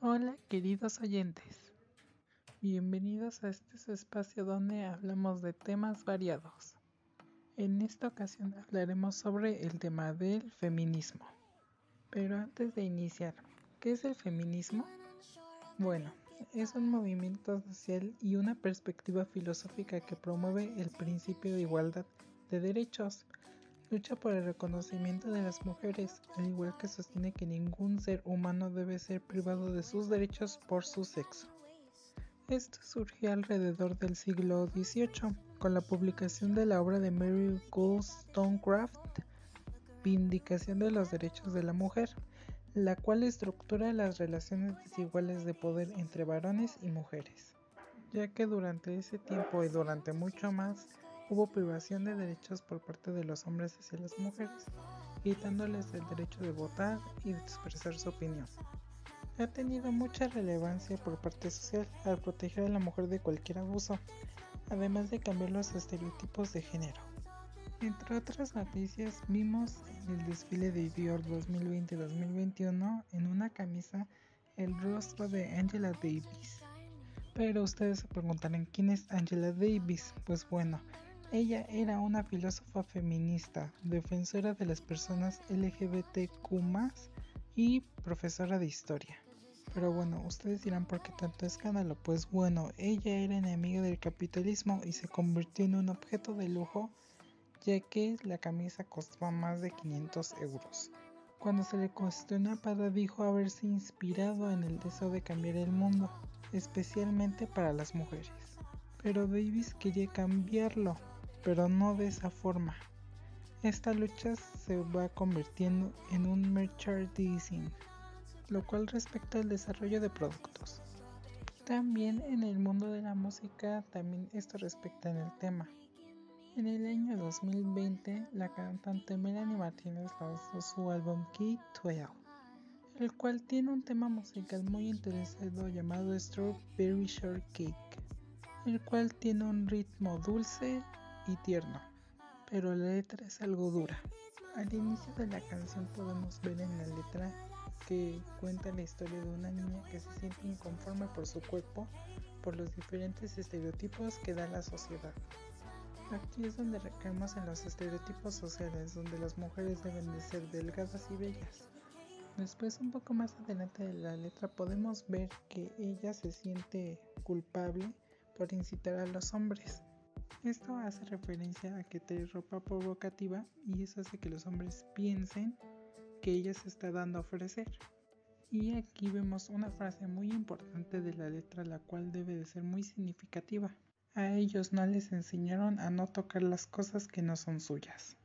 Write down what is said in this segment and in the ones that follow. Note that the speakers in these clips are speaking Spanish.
Hola queridos oyentes, bienvenidos a este espacio donde hablamos de temas variados. En esta ocasión hablaremos sobre el tema del feminismo. Pero antes de iniciar, ¿qué es el feminismo? Bueno, es un movimiento social y una perspectiva filosófica que promueve el principio de igualdad de derechos, lucha por el reconocimiento de las mujeres, al igual que sostiene que ningún ser humano debe ser privado de sus derechos por su sexo. Esto surgió alrededor del siglo XVIII, con la publicación de la obra de Mary Wollstonecraft, Vindicación de los Derechos de la Mujer, la cual estructura las relaciones desiguales de poder entre varones y mujeres, ya que durante ese tiempo y durante mucho más hubo privación de derechos por parte de los hombres hacia las mujeres, quitándoles el derecho de votar y de expresar su opinión. Ha tenido mucha relevancia por parte social al proteger a la mujer de cualquier abuso, además de cambiar los estereotipos de género. Entre otras noticias, vimos el desfile de Dior 2020-2021 en una camisa el rostro de Angela Davis. Pero ustedes se preguntarán quién es Angela Davis. Pues bueno, ella era una filósofa feminista, defensora de las personas LGBTQ y profesora de historia. Pero bueno, ustedes dirán por qué tanto escándalo. Pues bueno, ella era enemiga del capitalismo y se convirtió en un objeto de lujo ya que la camisa costaba más de 500 euros. Cuando se le cuestionó Pada dijo haberse inspirado en el deseo de cambiar el mundo, especialmente para las mujeres. Pero Davis quería cambiarlo pero no de esa forma. Esta lucha se va convirtiendo en un merchandising, lo cual respecta al desarrollo de productos. También en el mundo de la música, también esto respecta en el tema. En el año 2020, la cantante Melanie Martínez lanzó su álbum Key 12, el cual tiene un tema musical muy interesante llamado Strawberry Shortcake, el cual tiene un ritmo dulce y tierno, pero la letra es algo dura. Al inicio de la canción podemos ver en la letra que cuenta la historia de una niña que se siente inconforme por su cuerpo por los diferentes estereotipos que da la sociedad. Aquí es donde recaemos en los estereotipos sociales, donde las mujeres deben de ser delgadas y bellas. Después, un poco más adelante de la letra, podemos ver que ella se siente culpable por incitar a los hombres. Esto hace referencia a que trae ropa provocativa y eso hace que los hombres piensen que ella se está dando a ofrecer. Y aquí vemos una frase muy importante de la letra la cual debe de ser muy significativa. A ellos no les enseñaron a no tocar las cosas que no son suyas.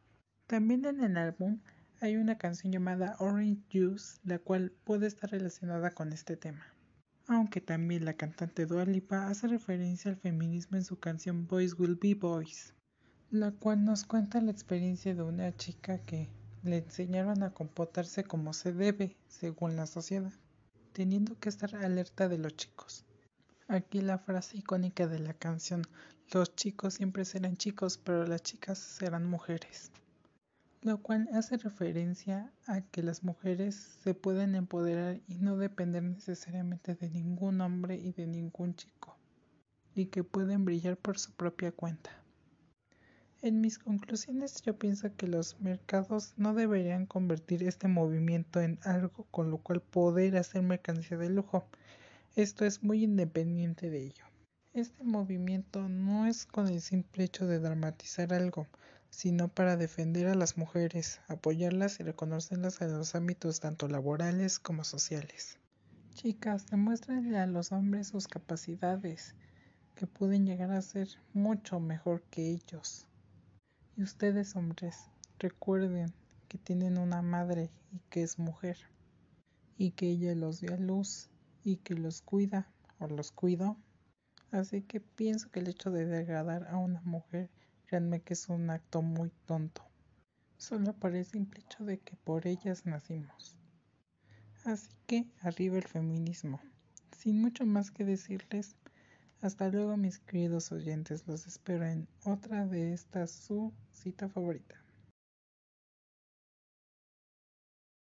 También en el álbum hay una canción llamada Orange Juice, la cual puede estar relacionada con este tema aunque también la cantante Dua Lipa hace referencia al feminismo en su canción Boys Will Be Boys, la cual nos cuenta la experiencia de una chica que le enseñaron a comportarse como se debe según la sociedad, teniendo que estar alerta de los chicos. Aquí la frase icónica de la canción, los chicos siempre serán chicos, pero las chicas serán mujeres lo cual hace referencia a que las mujeres se pueden empoderar y no depender necesariamente de ningún hombre y de ningún chico, y que pueden brillar por su propia cuenta. En mis conclusiones yo pienso que los mercados no deberían convertir este movimiento en algo con lo cual poder hacer mercancía de lujo. Esto es muy independiente de ello. Este movimiento no es con el simple hecho de dramatizar algo, sino para defender a las mujeres, apoyarlas y reconocerlas en los ámbitos tanto laborales como sociales. Chicas, demuéstrenle a los hombres sus capacidades, que pueden llegar a ser mucho mejor que ellos. Y ustedes, hombres, recuerden que tienen una madre y que es mujer, y que ella los dio a luz y que los cuida o los cuidó. Así que pienso que el hecho de degradar a una mujer Créanme que es un acto muy tonto. Solo por el simple hecho de que por ellas nacimos. Así que arriba el feminismo. Sin mucho más que decirles, hasta luego mis queridos oyentes, los espero en otra de estas su cita favorita.